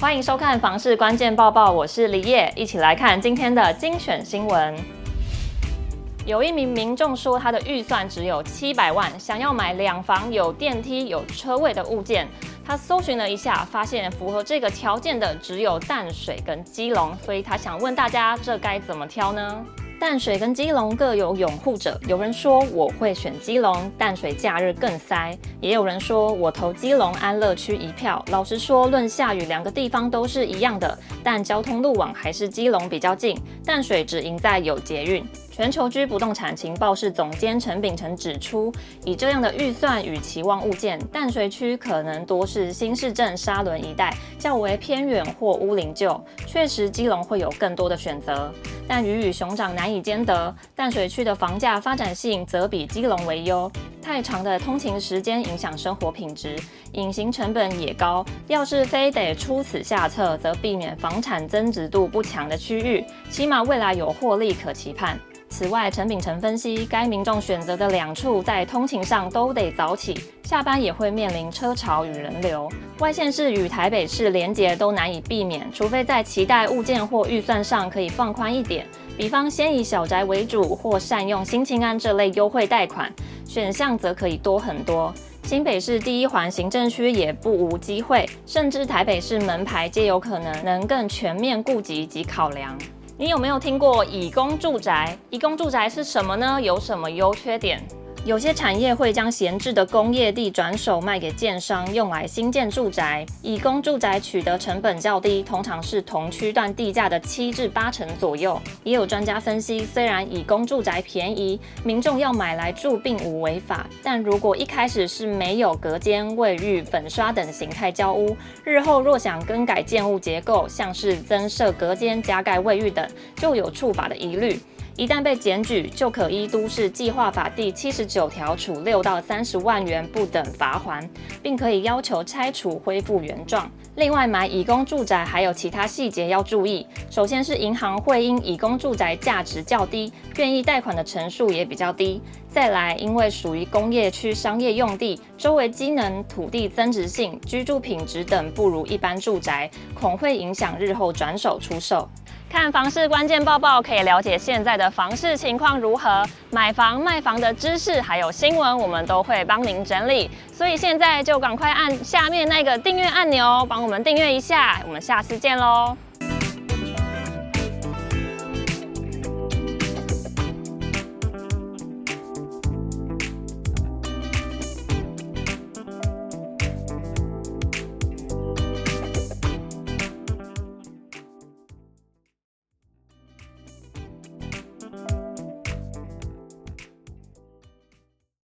欢迎收看房市关键报报，我是李烨，一起来看今天的精选新闻。有一名民众说，他的预算只有七百万，想要买两房有电梯、有车位的物件。他搜寻了一下，发现符合这个条件的只有淡水跟基隆，所以他想问大家，这该怎么挑呢？淡水跟基隆各有拥护者，有人说我会选基隆，淡水假日更塞；也有人说我投基隆安乐区一票。老实说，论下雨，两个地方都是一样的，但交通路网还是基隆比较近，淡水只赢在有捷运。全球居不动产情报室总监陈秉承指出，以这样的预算与期望物件，淡水区可能多是新市镇沙仑一带，较为偏远或屋龄旧。确实，基隆会有更多的选择，但鱼与熊掌难以兼得。淡水区的房价发展性则比基隆为优，太长的通勤时间影响生活品质，隐形成本也高。要是非得出此下策，则避免房产增值度不强的区域，起码未来有获利可期盼。此外，陈秉承分析，该民众选择的两处在通勤上都得早起，下班也会面临车潮与人流，外县市与台北市连结都难以避免，除非在期待物件或预算上可以放宽一点，比方先以小宅为主，或善用新青安这类优惠贷款，选项则可以多很多。新北市第一环行政区也不无机会，甚至台北市门牌皆有可能能更全面顾及及考量。你有没有听过以工住宅？以工住宅是什么呢？有什么优缺点？有些产业会将闲置的工业地转手卖给建商，用来新建住宅。以供住宅取得成本较低，通常是同区段地价的七至八成左右。也有专家分析，虽然以工住宅便宜，民众要买来住并无违法，但如果一开始是没有隔间、卫浴、粉刷等形态交屋，日后若想更改建物结构，像是增设隔间、加盖卫浴等，就有触法的疑虑。一旦被检举，就可依都市计划法第七十九条处六到三十万元不等罚锾，并可以要求拆除恢复原状。另外，买乙工住宅还有其他细节要注意。首先是银行会因乙工住宅价值较低，愿意贷款的成数也比较低。再来，因为属于工业区商业用地，周围机能、土地增值性、居住品质等不如一般住宅，恐会影响日后转手出售。看房市关键报报，可以了解现在的房市情况如何，买房卖房的知识还有新闻，我们都会帮您整理。所以现在就赶快按下面那个订阅按钮，帮我们订阅一下。我们下次见喽。